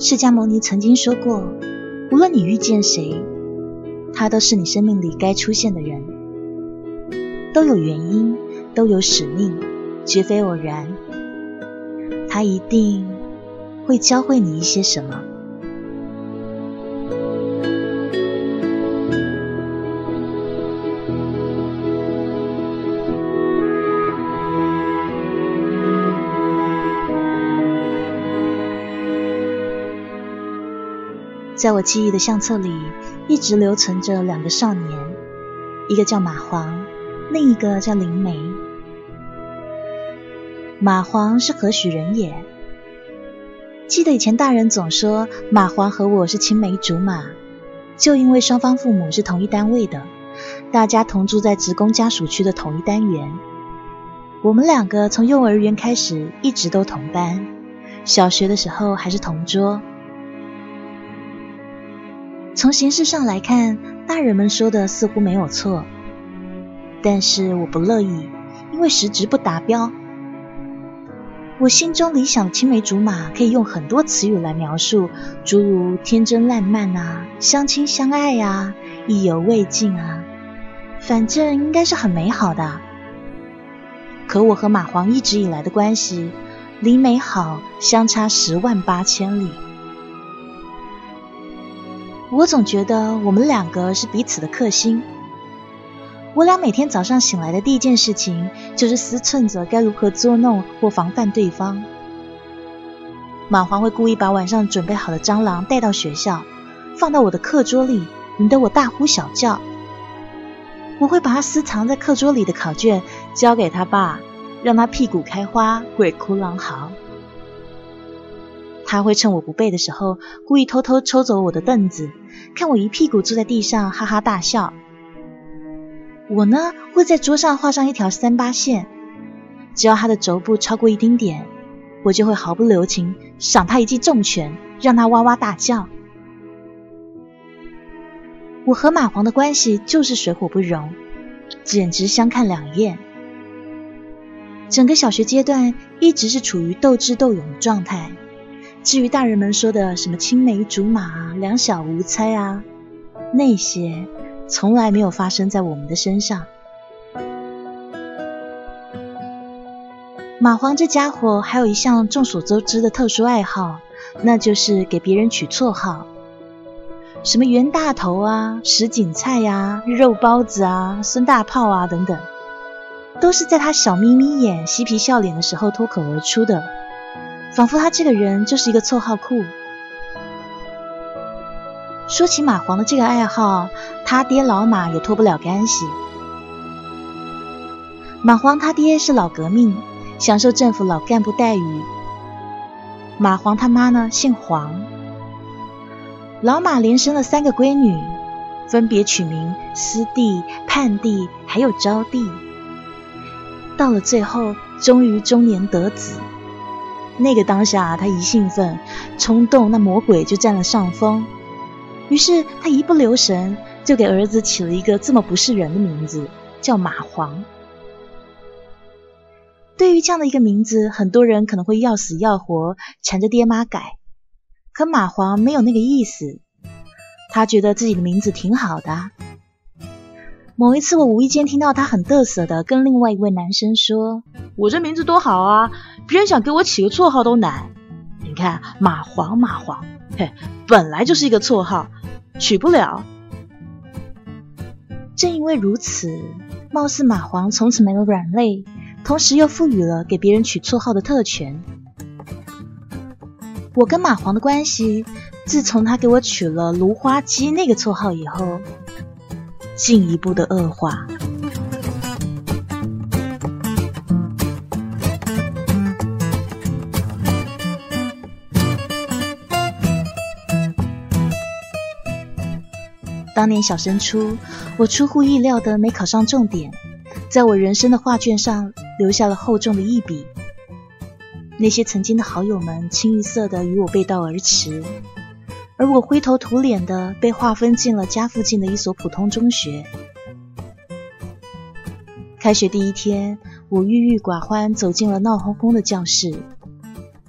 释迦牟尼曾经说过，无论你遇见谁，他都是你生命里该出现的人，都有原因，都有使命，绝非偶然。他一定会教会你一些什么。在我记忆的相册里，一直留存着两个少年，一个叫马黄，另一个叫灵梅。马黄是何许人也？记得以前大人总说马黄和我是青梅竹马，就因为双方父母是同一单位的，大家同住在职工家属区的同一单元。我们两个从幼儿园开始一直都同班，小学的时候还是同桌。从形式上来看，大人们说的似乎没有错，但是我不乐意，因为实质不达标。我心中理想的青梅竹马可以用很多词语来描述，诸如天真烂漫啊、相亲相爱啊、意犹未尽啊，反正应该是很美好的。可我和马黄一直以来的关系，离美好相差十万八千里。我总觉得我们两个是彼此的克星。我俩每天早上醒来的第一件事情，就是思忖着该如何捉弄或防范对方。马黄会故意把晚上准备好的蟑螂带到学校，放到我的课桌里，引得我大呼小叫。我会把它私藏在课桌里的考卷交给他爸，让他屁股开花，鬼哭狼嚎。他会趁我不备的时候，故意偷偷抽走我的凳子，看我一屁股坐在地上，哈哈大笑。我呢，会在桌上画上一条三八线，只要他的肘部超过一丁点，我就会毫不留情赏他一记重拳，让他哇哇大叫。我和马黄的关系就是水火不容，简直相看两厌。整个小学阶段一直是处于斗智斗勇的状态。至于大人们说的什么青梅竹马、两小无猜啊，那些从来没有发生在我们的身上。马黄这家伙还有一项众所周知的特殊爱好，那就是给别人取绰号，什么袁大头啊、石锦菜呀、肉包子啊、孙大炮啊等等，都是在他小眯眯眼、嬉皮笑脸的时候脱口而出的。仿佛他这个人就是一个绰号库。说起马黄的这个爱好，他爹老马也脱不了干系。马黄他爹是老革命，享受政府老干部待遇。马黄他妈呢姓黄。老马连生了三个闺女，分别取名思弟、盼弟，还有招弟。到了最后，终于中年得子。那个当下，他一兴奋、冲动，那魔鬼就占了上风。于是他一不留神，就给儿子起了一个这么不是人的名字，叫马黄。对于这样的一个名字，很多人可能会要死要活缠着爹妈改。可马黄没有那个意思，他觉得自己的名字挺好的。某一次，我无意间听到他很得瑟的跟另外一位男生说：“我这名字多好啊，别人想给我起个绰号都难。你看马黄，马黄，嘿，本来就是一个绰号，取不了。正因为如此，貌似马黄从此没有软肋，同时又赋予了给别人取绰号的特权。我跟马黄的关系，自从他给我取了‘芦花鸡’那个绰号以后。”进一步的恶化。当年小升初，我出乎意料的没考上重点，在我人生的画卷上留下了厚重的一笔。那些曾经的好友们清一色的与我背道而驰。而我灰头土脸的被划分进了家附近的一所普通中学。开学第一天，我郁郁寡欢走进了闹哄哄的教室，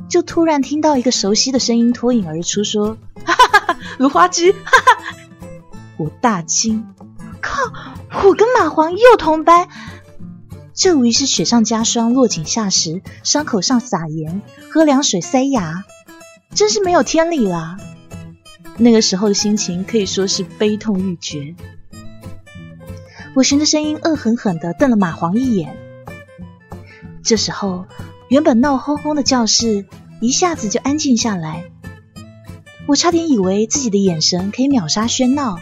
就突然听到一个熟悉的声音脱颖而出，说：“哈哈哈，芦花鸡！”哈哈，我大惊，靠，我跟马黄又同班，这无疑是雪上加霜，落井下石，伤口上撒盐，喝凉水塞牙，真是没有天理啦！那个时候的心情可以说是悲痛欲绝。我循着声音恶狠狠地瞪了马黄一眼。这时候，原本闹哄哄的教室一下子就安静下来。我差点以为自己的眼神可以秒杀喧闹。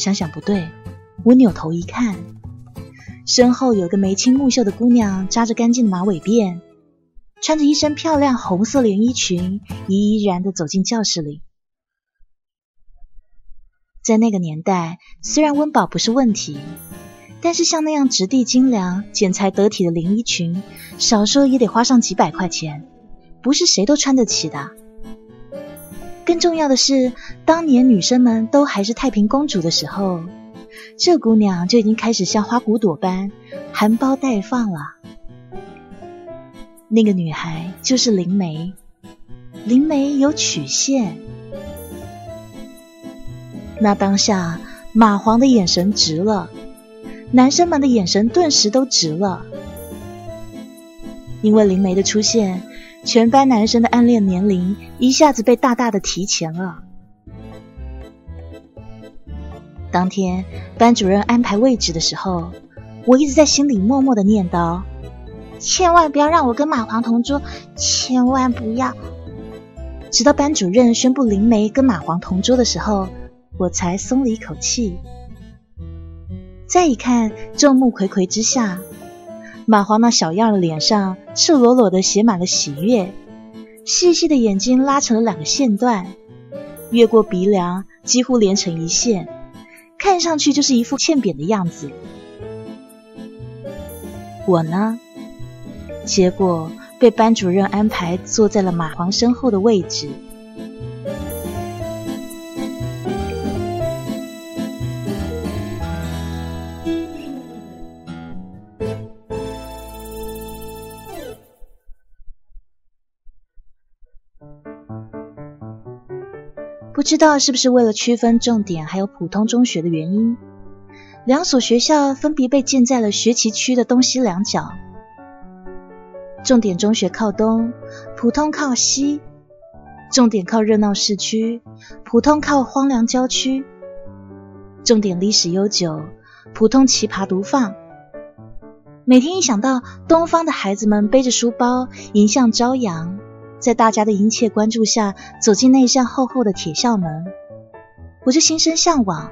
想想不对，我扭头一看，身后有个眉清目秀的姑娘，扎着干净的马尾辫，穿着一身漂亮红色连衣裙，怡怡然的走进教室里。在那个年代，虽然温饱不是问题，但是像那样质地精良、剪裁得体的连衣裙，少说也得花上几百块钱，不是谁都穿得起的。更重要的是，当年女生们都还是太平公主的时候，这姑娘就已经开始像花骨朵般含苞待放了。那个女孩就是灵梅，灵梅有曲线。那当下，马黄的眼神直了，男生们的眼神顿时都直了，因为灵梅的出现，全班男生的暗恋年龄一下子被大大的提前了。当天班主任安排位置的时候，我一直在心里默默的念叨：千万不要让我跟马黄同桌，千万不要！直到班主任宣布灵梅跟马黄同桌的时候。我才松了一口气。再一看，众目睽睽之下，马黄那小样的脸上赤裸裸的写满了喜悦，细细的眼睛拉成了两个线段，越过鼻梁几乎连成一线，看上去就是一副欠扁的样子。我呢，结果被班主任安排坐在了马黄身后的位置。知道是不是为了区分重点还有普通中学的原因，两所学校分别被建在了学旗区的东西两角。重点中学靠东，普通靠西；重点靠热闹市区，普通靠荒凉郊区；重点历史悠久，普通奇葩独放。每天一想到东方的孩子们背着书包迎向朝阳。在大家的殷切关注下，走进那扇厚厚的铁校门，我就心生向往。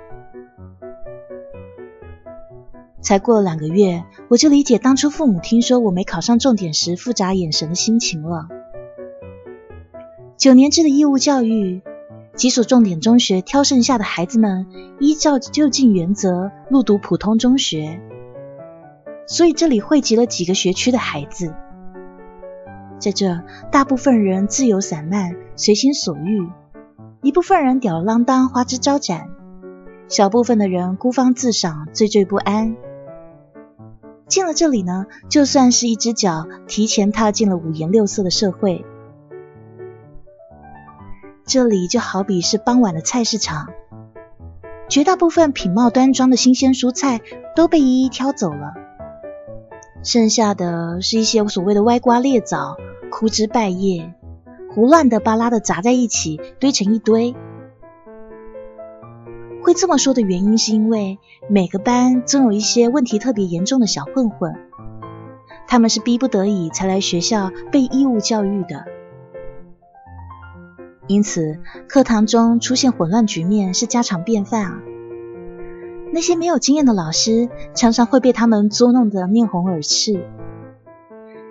才过了两个月，我就理解当初父母听说我没考上重点时复杂眼神的心情了。九年制的义务教育，几所重点中学挑剩下的孩子们，依照就近原则入读普通中学，所以这里汇集了几个学区的孩子。在这，大部分人自由散漫，随心所欲；一部分人吊儿郎当，花枝招展；小部分的人孤芳自赏，惴惴不安。进了这里呢，就算是一只脚提前踏进了五颜六色的社会。这里就好比是傍晚的菜市场，绝大部分品貌端庄的新鲜蔬菜都被一一挑走了，剩下的是一些所谓的歪瓜裂枣。枯枝败叶，胡乱的、巴拉的砸在一起，堆成一堆。会这么说的原因，是因为每个班总有一些问题特别严重的小混混，他们是逼不得已才来学校被义务教育的，因此课堂中出现混乱局面是家常便饭啊。那些没有经验的老师，常常会被他们捉弄得面红耳赤。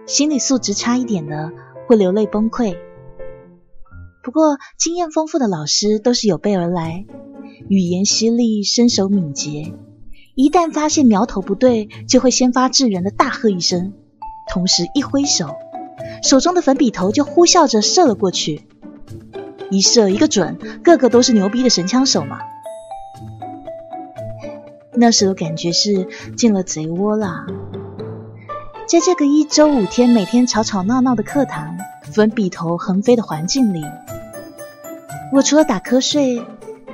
心理素质差一点的会流泪崩溃。不过经验丰富的老师都是有备而来，语言犀利，身手敏捷。一旦发现苗头不对，就会先发制人的大喝一声，同时一挥手，手中的粉笔头就呼啸着射了过去。一射一个准，个个都是牛逼的神枪手嘛。那时候感觉是进了贼窝啦。在这个一周五天每天吵吵闹闹的课堂、粉笔头横飞的环境里，我除了打瞌睡，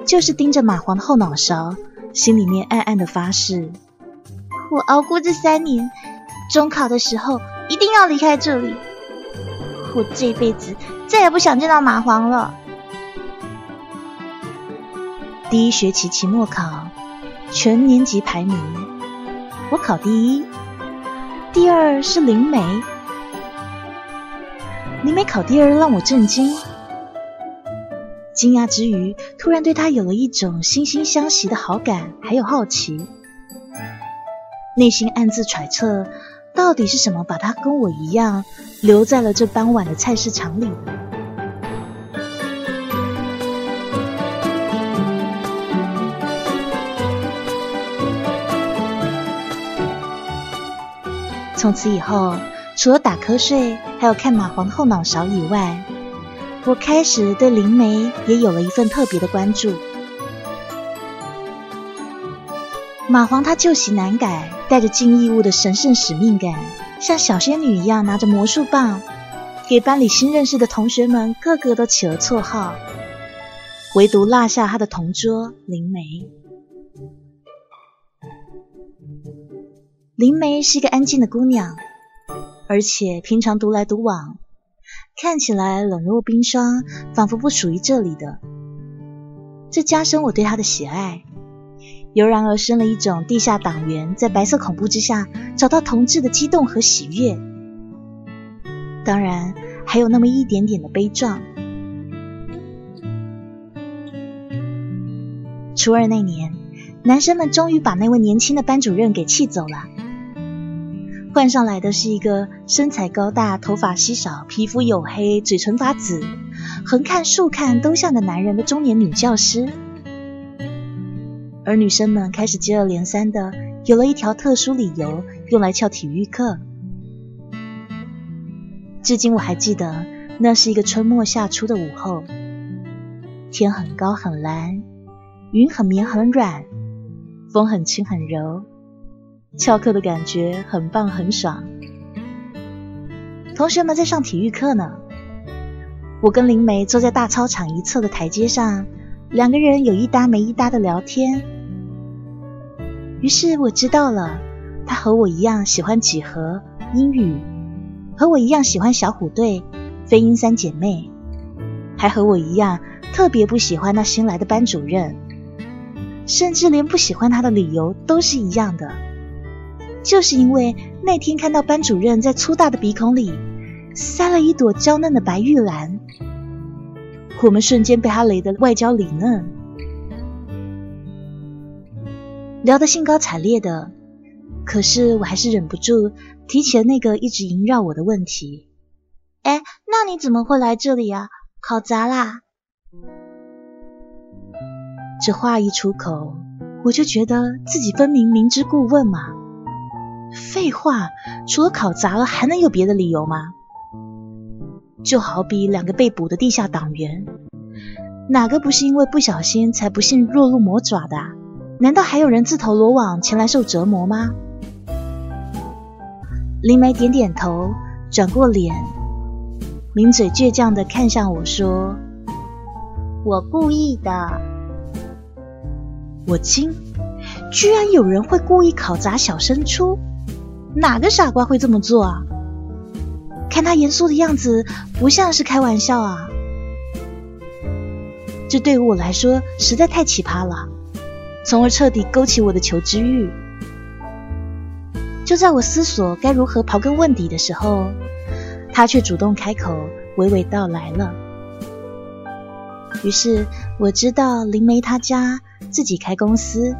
就是盯着蚂蟥的后脑勺，心里面暗暗的发誓：我熬过这三年，中考的时候一定要离开这里。我这辈子再也不想见到蚂蟥了。第一学期期末考，全年级排名，我考第一。第二是灵梅，灵梅考第二让我震惊，惊讶之余，突然对她有了一种惺惺相惜的好感，还有好奇，内心暗自揣测，到底是什么把她跟我一样留在了这傍晚的菜市场里。从此以后，除了打瞌睡，还有看蚂蟥后脑勺以外，我开始对灵媒也有了一份特别的关注。蚂蟥他旧习难改，带着敬义务的神圣使命感，像小仙女一样拿着魔术棒，给班里新认识的同学们个个都起了绰号，唯独落下他的同桌灵媒。灵梅是一个安静的姑娘，而且平常独来独往，看起来冷若冰霜，仿佛不属于这里的。这加深我对她的喜爱，油然而生了一种地下党员在白色恐怖之下找到同志的激动和喜悦。当然，还有那么一点点的悲壮。初二那年，男生们终于把那位年轻的班主任给气走了。换上来的是一个身材高大、头发稀少、皮肤黝黑、嘴唇发紫、横看竖看都像个男人的中年女教师，而女生们开始接二连三的有了一条特殊理由用来翘体育课。至今我还记得，那是一个春末夏初的午后，天很高很蓝，云很绵很软，风很轻很柔。翘课的感觉很棒很爽，同学们在上体育课呢。我跟灵梅坐在大操场一侧的台阶上，两个人有一搭没一搭的聊天。于是我知道了，她和我一样喜欢几何、英语，和我一样喜欢小虎队、飞鹰三姐妹，还和我一样特别不喜欢那新来的班主任，甚至连不喜欢他的理由都是一样的。就是因为那天看到班主任在粗大的鼻孔里塞了一朵娇嫩的白玉兰，我们瞬间被他雷得外焦里嫩，聊得兴高采烈的。可是我还是忍不住提起了那个一直萦绕我的问题：“哎，那你怎么会来这里啊？考砸啦？”这话一出口，我就觉得自己分明明知故问嘛。废话，除了考砸了，还能有别的理由吗？就好比两个被捕的地下党员，哪个不是因为不小心才不幸落入魔爪的？难道还有人自投罗网前来受折磨吗？林梅点点头，转过脸，抿嘴倔强的看向我说：“我故意的。”我惊，居然有人会故意考砸小升初！哪个傻瓜会这么做啊？看他严肃的样子，不像是开玩笑啊！这对于我来说实在太奇葩了，从而彻底勾起我的求知欲。就在我思索该如何刨根问底的时候，他却主动开口，娓娓道来了。于是我知道灵梅她家自己开公司，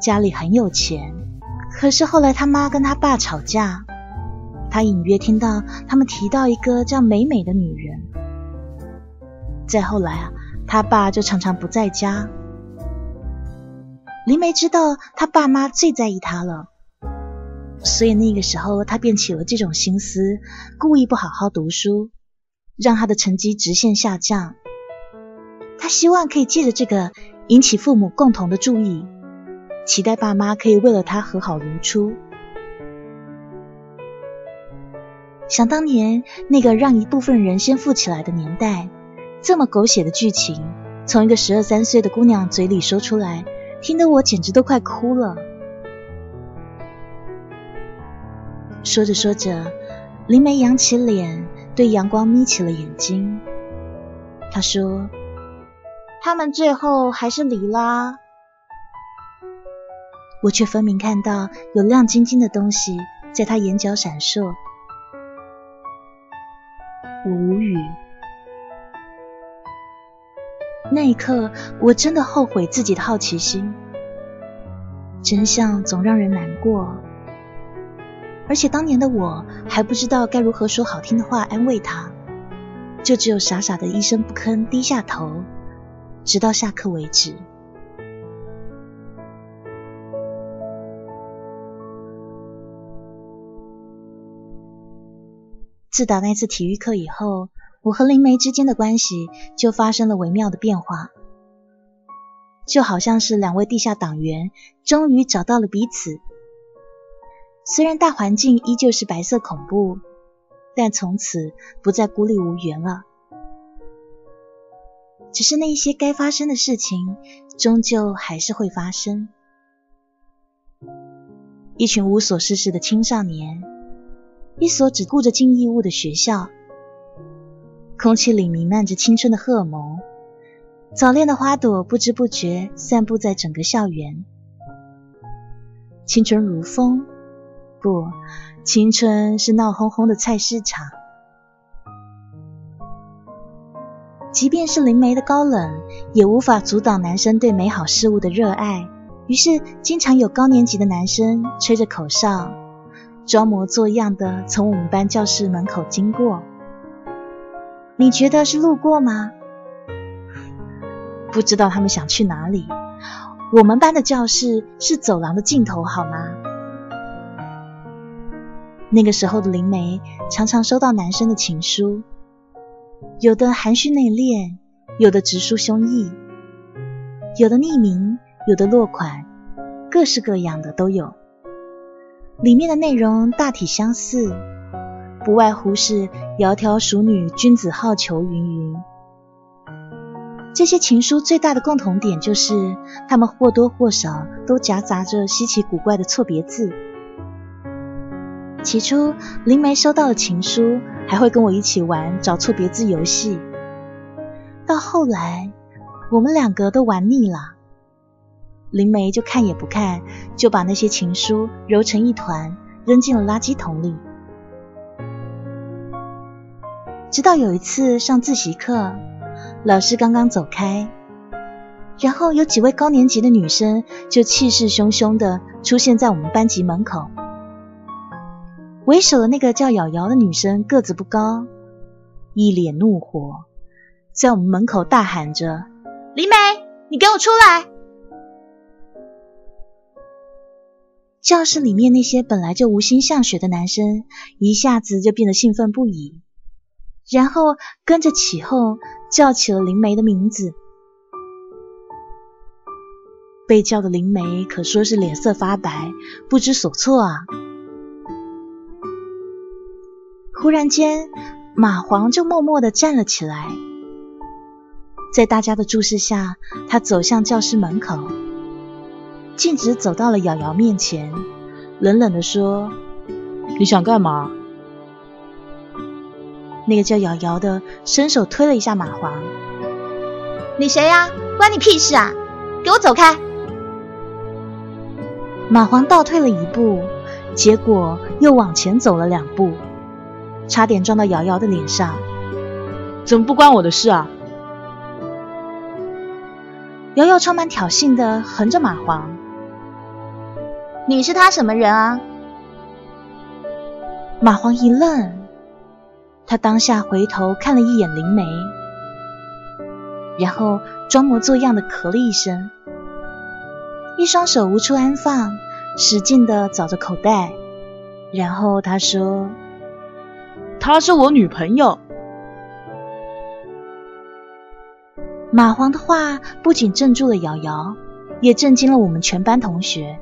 家里很有钱。可是后来他妈跟他爸吵架，他隐约听到他们提到一个叫美美的女人。再后来啊，他爸就常常不在家。林梅知道他爸妈最在意他了，所以那个时候他便起了这种心思，故意不好好读书，让他的成绩直线下降。他希望可以借着这个引起父母共同的注意。期待爸妈可以为了他和好如初。想当年那个让一部分人先富起来的年代，这么狗血的剧情，从一个十二三岁的姑娘嘴里说出来，听得我简直都快哭了。说着说着，林梅扬起脸，对阳光眯起了眼睛。她说：“他们最后还是离啦。”我却分明看到有亮晶晶的东西在她眼角闪烁。我无语。那一刻，我真的后悔自己的好奇心。真相总让人难过。而且当年的我还不知道该如何说好听的话安慰他，就只有傻傻的一声不吭，低下头，直到下课为止。自打那次体育课以后，我和灵梅之间的关系就发生了微妙的变化，就好像是两位地下党员终于找到了彼此。虽然大环境依旧是白色恐怖，但从此不再孤立无援了。只是那一些该发生的事情，终究还是会发生。一群无所事事的青少年，一所只顾着尽义务的学校，空气里弥漫着青春的荷尔蒙，早恋的花朵不知不觉散布在整个校园，青春如风。不，青春是闹哄哄的菜市场。即便是灵媒的高冷，也无法阻挡男生对美好事物的热爱。于是，经常有高年级的男生吹着口哨，装模作样的从我们班教室门口经过。你觉得是路过吗？不知道他们想去哪里。我们班的教室是走廊的尽头，好吗？那个时候的灵媒常常收到男生的情书，有的含蓄内敛，有的直抒胸臆，有的匿名，有的落款，各式各样的都有。里面的内容大体相似，不外乎是窈窕淑女，君子好逑云云。这些情书最大的共同点就是，他们或多或少都夹杂着稀奇古怪的错别字。起初，灵梅收到了情书，还会跟我一起玩找错别字游戏。到后来，我们两个都玩腻了，灵梅就看也不看，就把那些情书揉成一团，扔进了垃圾桶里。直到有一次上自习课，老师刚刚走开，然后有几位高年级的女生就气势汹汹的出现在我们班级门口。为首的那个叫瑶瑶的女生个子不高，一脸怒火，在我们门口大喊着：“李美，你给我出来！”教室里面那些本来就无心向学的男生一下子就变得兴奋不已，然后跟着起哄叫起了灵梅的名字。被叫的灵梅可说是脸色发白，不知所措啊。忽然间，马黄就默默地站了起来，在大家的注视下，他走向教室门口，径直走到了瑶瑶面前，冷冷地说：“你想干嘛？”那个叫瑶瑶的伸手推了一下马黄：“你谁呀？关你屁事啊！给我走开！”马黄倒退了一步，结果又往前走了两步。差点撞到瑶瑶的脸上，怎么不关我的事啊？瑶瑶充满挑衅的横着马黄，你是他什么人啊？马黄一愣，他当下回头看了一眼灵梅，然后装模作样的咳了一声，一双手无处安放，使劲的找着口袋，然后他说。她是我女朋友。马黄的话不仅镇住了瑶瑶，也震惊了我们全班同学。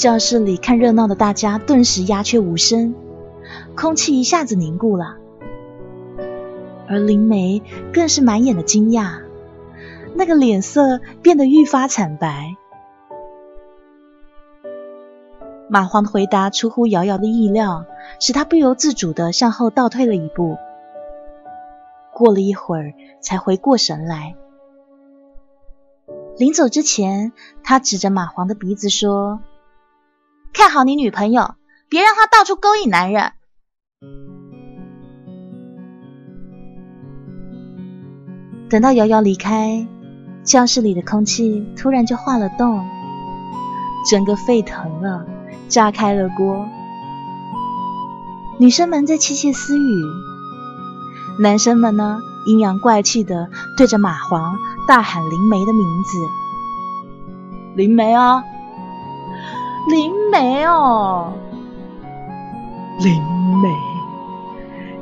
教室里看热闹的大家顿时鸦雀无声，空气一下子凝固了，而灵梅更是满眼的惊讶，那个脸色变得愈发惨白。马黄的回答出乎瑶瑶的意料，使他不由自主的向后倒退了一步。过了一会儿，才回过神来。临走之前，他指着马黄的鼻子说：“看好你女朋友，别让她到处勾引男人。”等到瑶瑶离开，教室里的空气突然就化了冻，整个沸腾了。炸开了锅，女生们在窃窃私语，男生们呢阴阳怪气的对着马黄大喊灵梅的名字：“灵梅啊，灵媒哦，灵媒，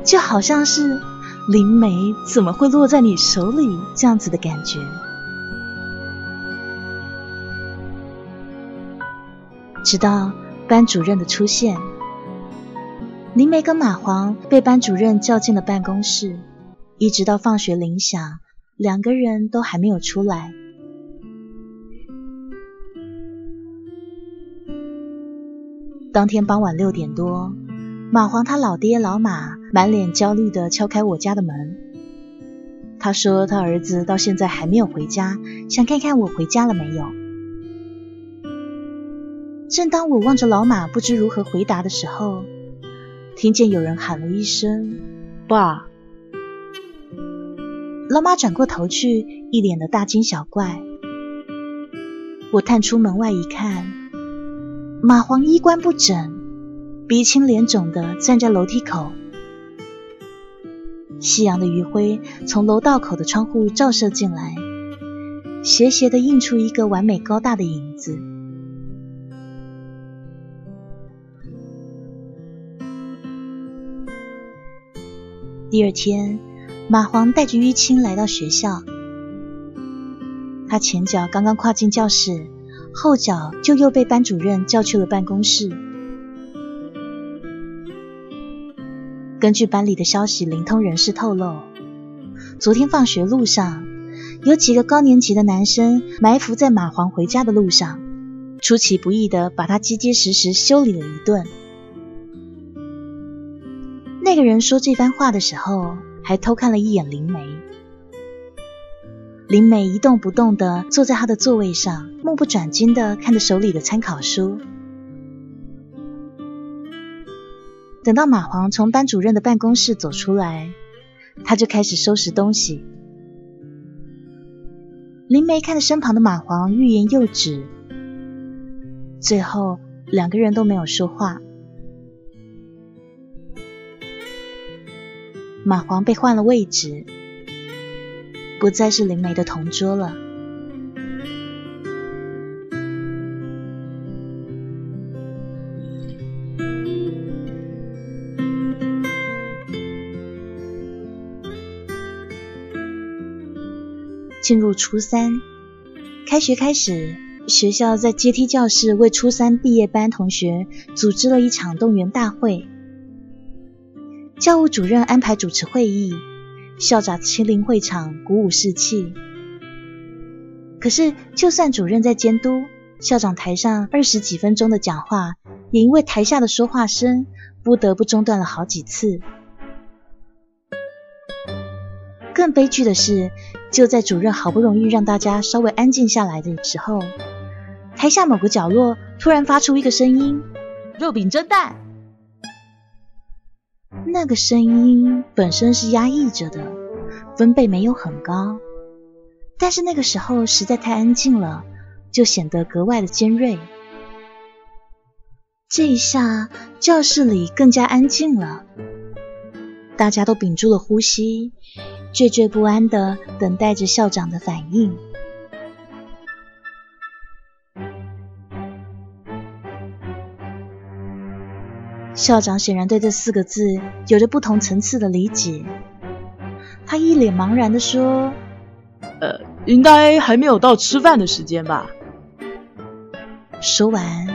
就好像是灵媒怎么会落在你手里这样子的感觉。”直到。班主任的出现，灵梅跟马黄被班主任叫进了办公室，一直到放学铃响，两个人都还没有出来。当天傍晚六点多，马黄他老爹老马满脸焦虑的敲开我家的门，他说他儿子到现在还没有回家，想看看我回家了没有。正当我望着老马不知如何回答的时候，听见有人喊了一声“爸”。老马转过头去，一脸的大惊小怪。我探出门外一看，马黄衣冠不整，鼻青脸肿的站在楼梯口。夕阳的余晖从楼道口的窗户照射进来，斜斜的映出一个完美高大的影子。第二天，马黄带着淤青来到学校。他前脚刚刚跨进教室，后脚就又被班主任叫去了办公室。根据班里的消息，灵通人士透露，昨天放学路上，有几个高年级的男生埋伏在马黄回家的路上，出其不意的把他结结实实修理了一顿。那个人说这番话的时候，还偷看了一眼灵梅。林梅一动不动的坐在他的座位上，目不转睛的看着手里的参考书。等到马黄从班主任的办公室走出来，他就开始收拾东西。林梅看着身旁的马黄，欲言又止，最后两个人都没有说话。马黄被换了位置，不再是灵梅的同桌了。进入初三，开学开始，学校在阶梯教室为初三毕业班同学组织了一场动员大会。教务主任安排主持会议，校长亲临会场鼓舞士气。可是，就算主任在监督，校长台上二十几分钟的讲话，也因为台下的说话声，不得不中断了好几次。更悲剧的是，就在主任好不容易让大家稍微安静下来的时候，台下某个角落突然发出一个声音：“肉饼蒸蛋。”那个声音本身是压抑着的，分贝没有很高，但是那个时候实在太安静了，就显得格外的尖锐。这一下，教室里更加安静了，大家都屏住了呼吸，惴惴不安的等待着校长的反应。校长显然对这四个字有着不同层次的理解，他一脸茫然地说：“呃，应该还没有到吃饭的时间吧。”说完，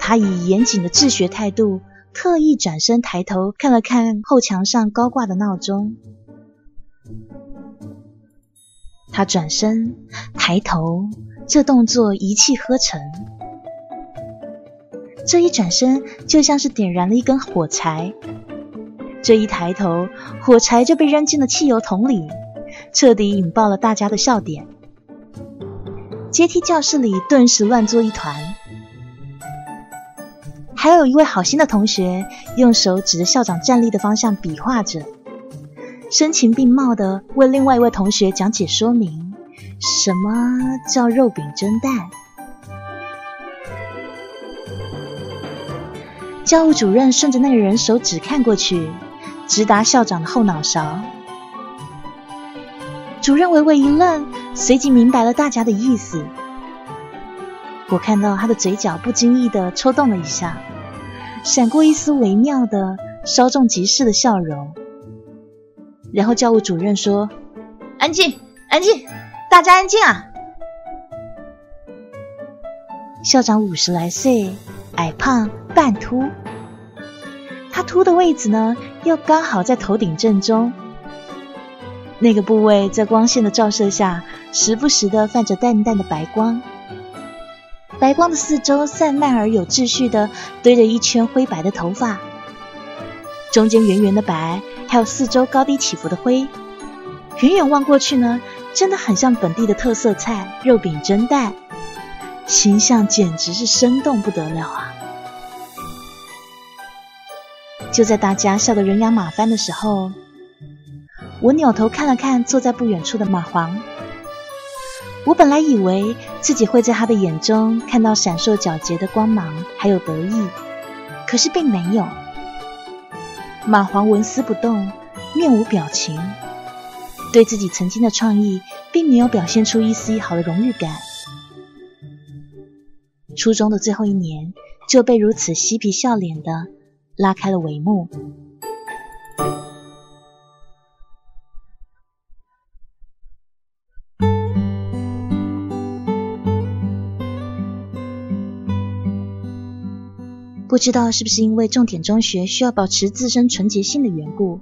他以严谨的治学态度特意转身抬头看了看后墙上高挂的闹钟。他转身抬头，这动作一气呵成。这一转身就像是点燃了一根火柴，这一抬头，火柴就被扔进了汽油桶里，彻底引爆了大家的笑点。阶梯教室里顿时乱作一团。还有一位好心的同学用手指着校长站立的方向比划着，声情并茂的为另外一位同学讲解说明，什么叫肉饼蒸蛋。教务主任顺着那个人手指看过去，直达校长的后脑勺。主任微微一愣，随即明白了大家的意思。我看到他的嘴角不经意的抽动了一下，闪过一丝微妙的、稍纵即逝的笑容。然后教务主任说：“安静，安静，大家安静啊！”校长五十来岁，矮胖半秃，他秃的位置呢，又刚好在头顶正中。那个部位在光线的照射下，时不时的泛着淡淡的白光。白光的四周散漫而有秩序的堆着一圈灰白的头发，中间圆圆的白，还有四周高低起伏的灰。远远望过去呢，真的很像本地的特色菜——肉饼蒸蛋，形象简直是生动不得了啊！就在大家笑得人仰马翻的时候。我扭头看了看坐在不远处的马黄，我本来以为自己会在他的眼中看到闪烁皎洁的光芒，还有得意，可是并没有。马黄纹丝不动，面无表情，对自己曾经的创意并没有表现出一丝一毫的荣誉感。初中的最后一年就被如此嬉皮笑脸的拉开了帷幕。不知道是不是因为重点中学需要保持自身纯洁性的缘故，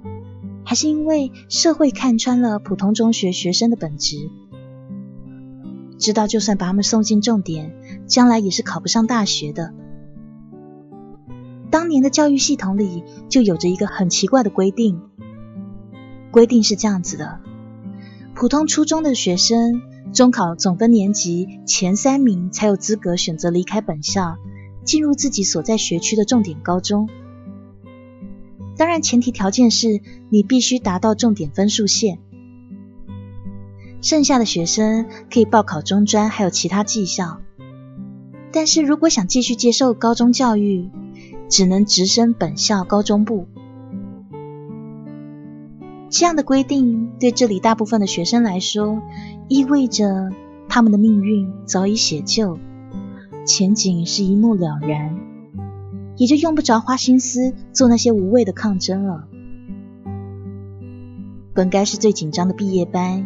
还是因为社会看穿了普通中学学生的本质，知道就算把他们送进重点，将来也是考不上大学的。当年的教育系统里就有着一个很奇怪的规定，规定是这样子的：普通初中的学生，中考总分年级前三名才有资格选择离开本校。进入自己所在学区的重点高中，当然前提条件是你必须达到重点分数线。剩下的学生可以报考中专，还有其他技校。但是如果想继续接受高中教育，只能直升本校高中部。这样的规定对这里大部分的学生来说，意味着他们的命运早已写就。前景是一目了然，也就用不着花心思做那些无谓的抗争了。本该是最紧张的毕业班，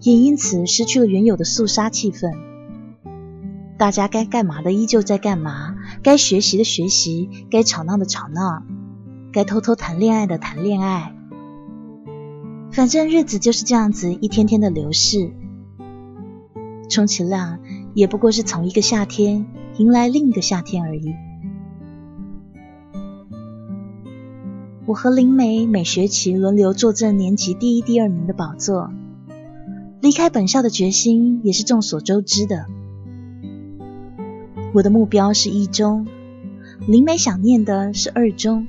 也因此失去了原有的肃杀气氛。大家该干嘛的依旧在干嘛，该学习的学习，该吵闹的吵闹，该偷偷谈恋爱的谈恋爱。反正日子就是这样子一天天的流逝，充其量也不过是从一个夏天。迎来另一个夏天而已。我和林梅每学期轮流坐镇年级第一、第二名的宝座，离开本校的决心也是众所周知的。我的目标是一中，林梅想念的是二中，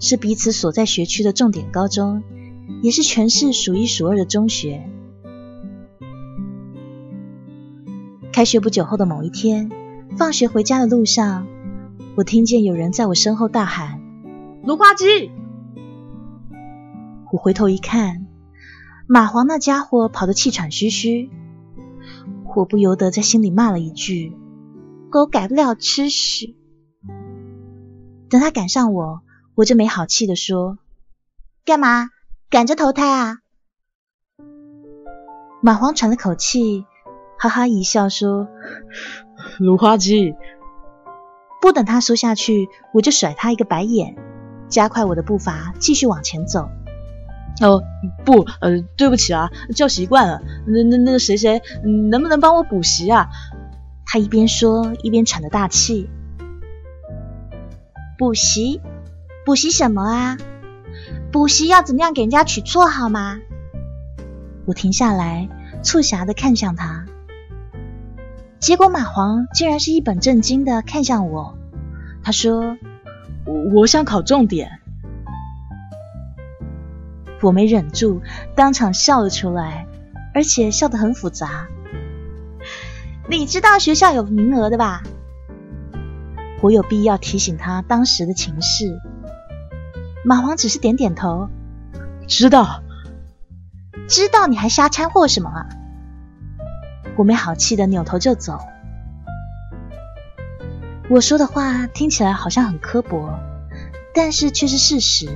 是彼此所在学区的重点高中，也是全市数一数二的中学。开学不久后的某一天。放学回家的路上，我听见有人在我身后大喊：“芦花鸡！”我回头一看，马黄那家伙跑得气喘吁吁，我不由得在心里骂了一句：“狗改不了吃屎。”等他赶上我，我就没好气的说：“干嘛赶着投胎啊？”马黄喘了口气，哈哈一笑说。芦花鸡，不等他说下去，我就甩他一个白眼，加快我的步伐，继续往前走。哦，不，呃，对不起啊，叫习惯了。那那那个谁谁，能不能帮我补习啊？他一边说一边喘着大气。补习？补习什么啊？补习要怎么样给人家取绰号吗？我停下来，促狭的看向他。结果马黄竟然是一本正经的看向我，他说：“我我想考重点。”我没忍住，当场笑了出来，而且笑得很复杂。你知道学校有名额的吧？我有必要提醒他当时的情势。马黄只是点点头，知道。知道你还瞎掺和什么啊？我没好气的扭头就走。我说的话听起来好像很刻薄，但是却是事实。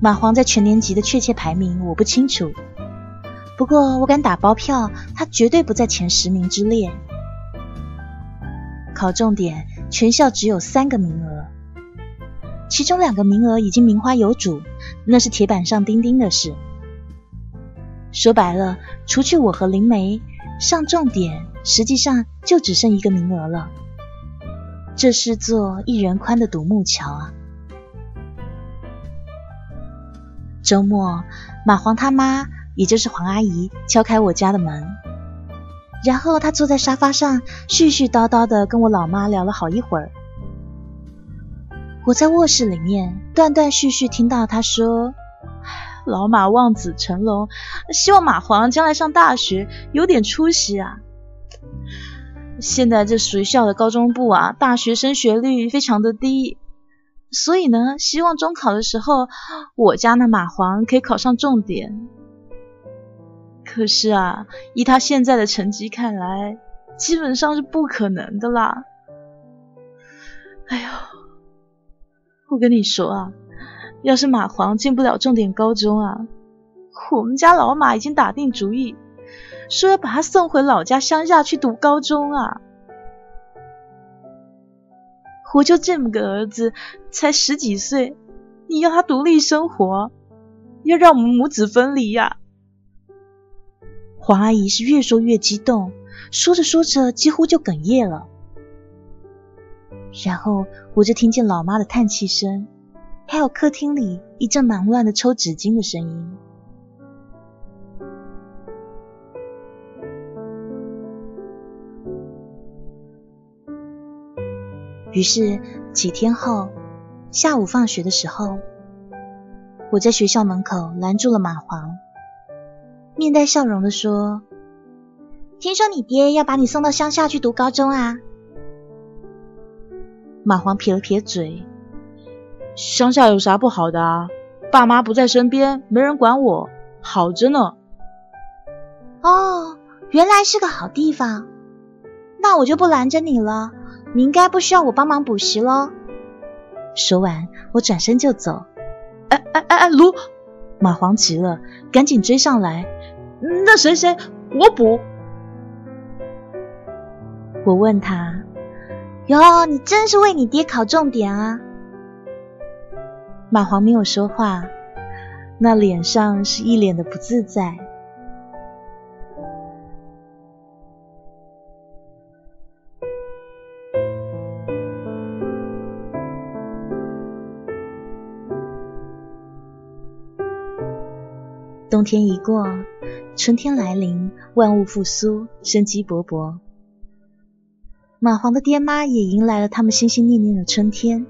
马黄在全年级的确切排名我不清楚，不过我敢打包票，他绝对不在前十名之列。考重点，全校只有三个名额，其中两个名额已经名花有主，那是铁板上钉钉的事。说白了，除去我和灵梅上重点，实际上就只剩一个名额了。这是座一人宽的独木桥啊！周末，马黄他妈，也就是黄阿姨，敲开我家的门，然后她坐在沙发上，絮絮叨叨的跟我老妈聊了好一会儿。我在卧室里面断断续续听到她说：“老马望子成龙，希望马黄将来上大学有点出息啊。现在这学校的高中部啊，大学升学率非常的低。”所以呢，希望中考的时候，我家那马黄可以考上重点。可是啊，以他现在的成绩看来，基本上是不可能的啦。哎呦，我跟你说啊，要是马黄进不了重点高中啊，我们家老马已经打定主意，说要把他送回老家乡下去读高中啊。我就这么个儿子，才十几岁，你要他独立生活，要让我们母子分离呀？黄阿姨是越说越激动，说着说着几乎就哽咽了。然后我就听见老妈的叹气声，还有客厅里一阵忙乱的抽纸巾的声音。于是几天后，下午放学的时候，我在学校门口拦住了马黄，面带笑容的说：“听说你爹要把你送到乡下去读高中啊？”马黄撇了撇嘴：“乡下有啥不好的啊？爸妈不在身边，没人管我，好着呢。”哦，原来是个好地方，那我就不拦着你了。你应该不需要我帮忙补习喽。说完，我转身就走。哎哎哎哎，卢马黄急了，赶紧追上来。那谁谁，我补。我问他：“哟，你真是为你爹考重点啊？”马黄没有说话，那脸上是一脸的不自在。冬天一过，春天来临，万物复苏，生机勃勃。马黄的爹妈也迎来了他们心心念念的春天。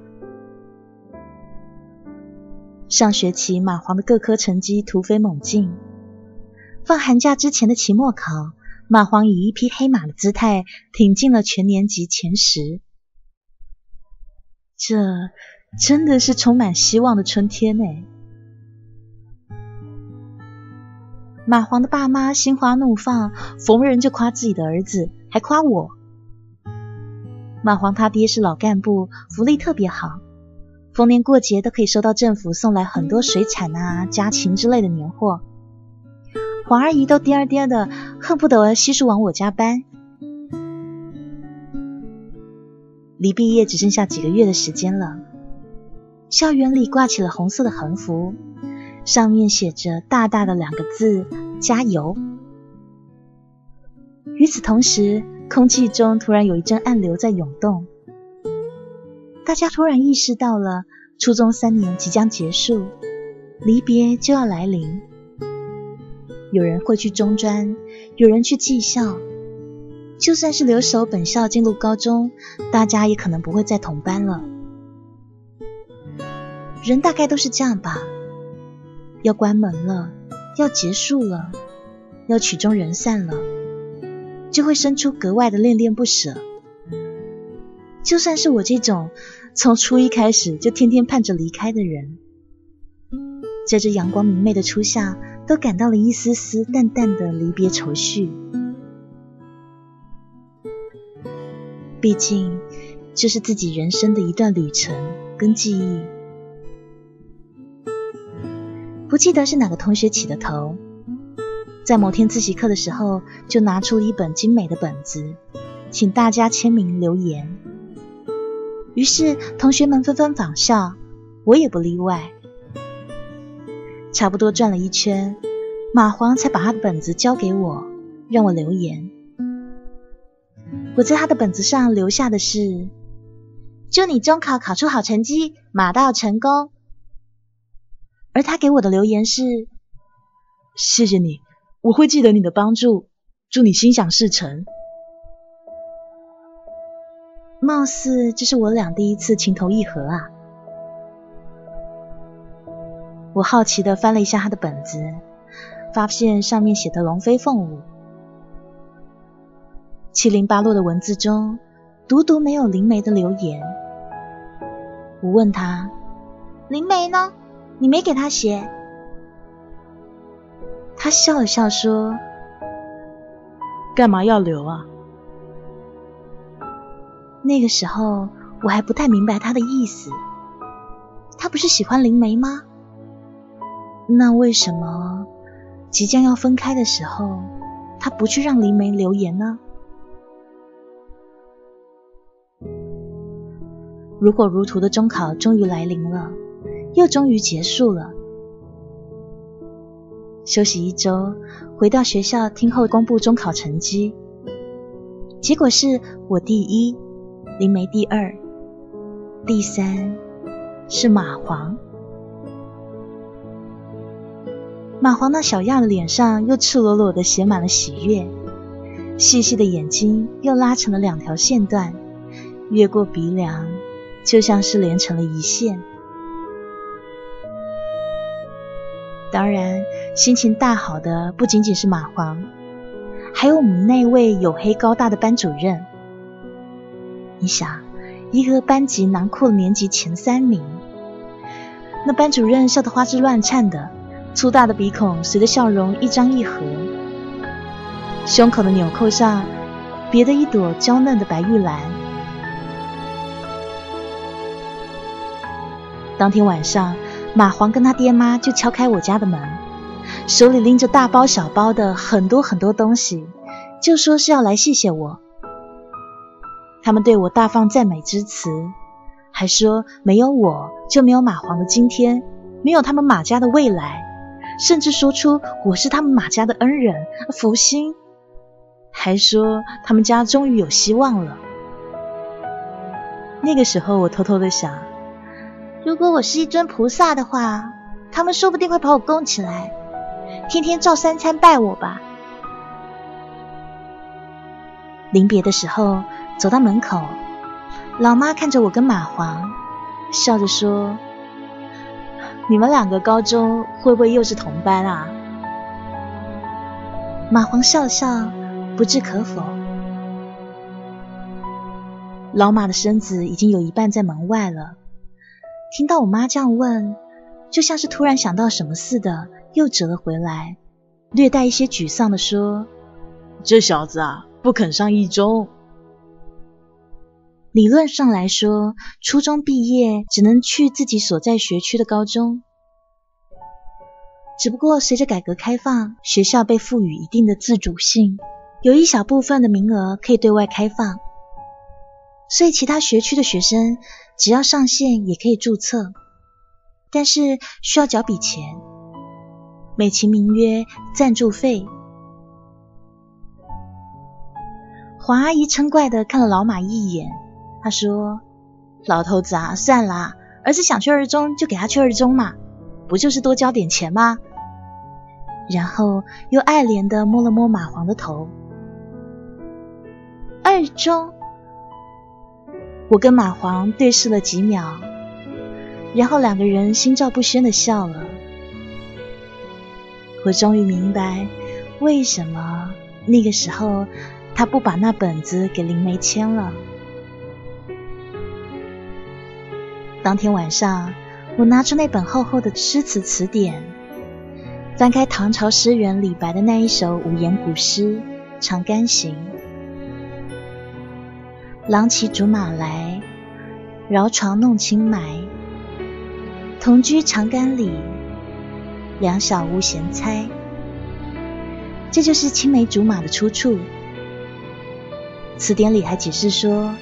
上学期，马黄的各科成绩突飞猛进。放寒假之前的期末考，马黄以一匹黑马的姿态挺进了全年级前十。这真的是充满希望的春天哎！马黄的爸妈心花怒放，逢人就夸自己的儿子，还夸我。马黄他爹是老干部，福利特别好，逢年过节都可以收到政府送来很多水产啊、家禽之类的年货。黄阿姨都颠颠的，恨不得悉数往我家搬。离毕业只剩下几个月的时间了。校园里挂起了红色的横幅，上面写着大大的两个字“加油”。与此同时，空气中突然有一阵暗流在涌动，大家突然意识到了初中三年即将结束，离别就要来临。有人会去中专，有人去技校。就算是留守本校进入高中，大家也可能不会再同班了。人大概都是这样吧，要关门了，要结束了，要曲终人散了，就会生出格外的恋恋不舍。就算是我这种从初一开始就天天盼着离开的人，在这阳光明媚的初夏，都感到了一丝丝淡淡的离别愁绪。毕竟，这是自己人生的一段旅程跟记忆。不记得是哪个同学起的头，在某天自习课的时候，就拿出了一本精美的本子，请大家签名留言。于是同学们纷纷仿效，我也不例外。差不多转了一圈，马黄才把他的本子交给我，让我留言。我在他的本子上留下的是：“祝你中考考出好成绩，马到成功。”而他给我的留言是：“谢谢你，我会记得你的帮助，祝你心想事成。”貌似这是我俩第一次情投意合啊！我好奇的翻了一下他的本子，发现上面写的龙飞凤舞。七零八落的文字中，独独没有灵媒的留言。我问他：“灵媒呢？你没给他写？”他笑了笑说：“干嘛要留啊？”那个时候我还不太明白他的意思。他不是喜欢灵媒吗？那为什么即将要分开的时候，他不去让灵媒留言呢？如火如荼的中考终于来临了，又终于结束了。休息一周，回到学校听候公布中考成绩。结果是我第一，林梅第二，第三是马黄。马黄那小样的脸上又赤裸裸的写满了喜悦，细细的眼睛又拉成了两条线段，越过鼻梁。就像是连成了一线。当然，心情大好的不仅仅是马黄，还有我们那位黝黑高大的班主任。你想，一个班级囊括年级前三名，那班主任笑得花枝乱颤的，粗大的鼻孔随着笑容一张一合，胸口的纽扣上别的一朵娇嫩的白玉兰。当天晚上，马黄跟他爹妈就敲开我家的门，手里拎着大包小包的很多很多东西，就说是要来谢谢我。他们对我大放赞美之词，还说没有我就没有马黄的今天，没有他们马家的未来，甚至说出我是他们马家的恩人福星，还说他们家终于有希望了。那个时候，我偷偷的想。如果我是一尊菩萨的话，他们说不定会把我供起来，天天照三餐拜我吧。临别的时候，走到门口，老妈看着我跟马黄，笑着说：“你们两个高中会不会又是同班啊？”马黄笑笑，不置可否。老马的身子已经有一半在门外了。听到我妈这样问，就像是突然想到什么似的，又折了回来，略带一些沮丧的说：“这小子啊，不肯上一中。理论上来说，初中毕业只能去自己所在学区的高中。只不过随着改革开放，学校被赋予一定的自主性，有一小部分的名额可以对外开放。所以其他学区的学生只要上线也可以注册，但是需要缴笔钱，美其名曰赞助费。黄阿姨嗔怪的看了老马一眼，她说：“老头子啊，算啦，儿子想去二中就给他去二中嘛，不就是多交点钱吗？”然后又爱怜的摸了摸马黄的头。二中，我跟马黄对视了几秒，然后两个人心照不宣的笑了。我终于明白为什么那个时候。他不把那本子给灵梅签了。当天晚上，我拿出那本厚厚的诗词词典，翻开唐朝诗人李白的那一首五言古诗《长干行》：“郎骑竹马来，绕床弄清埋。同居长干里，两小无嫌猜。”这就是青梅竹马的出处。词典里还解释说，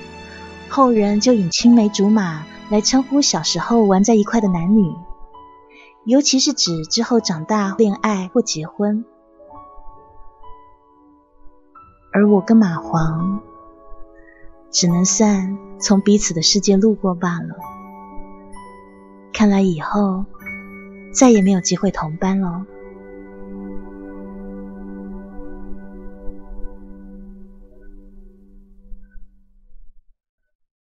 后人就以青梅竹马来称呼小时候玩在一块的男女，尤其是指之后长大恋爱或结婚。而我跟马黄，只能算从彼此的世界路过罢了。看来以后再也没有机会同班了。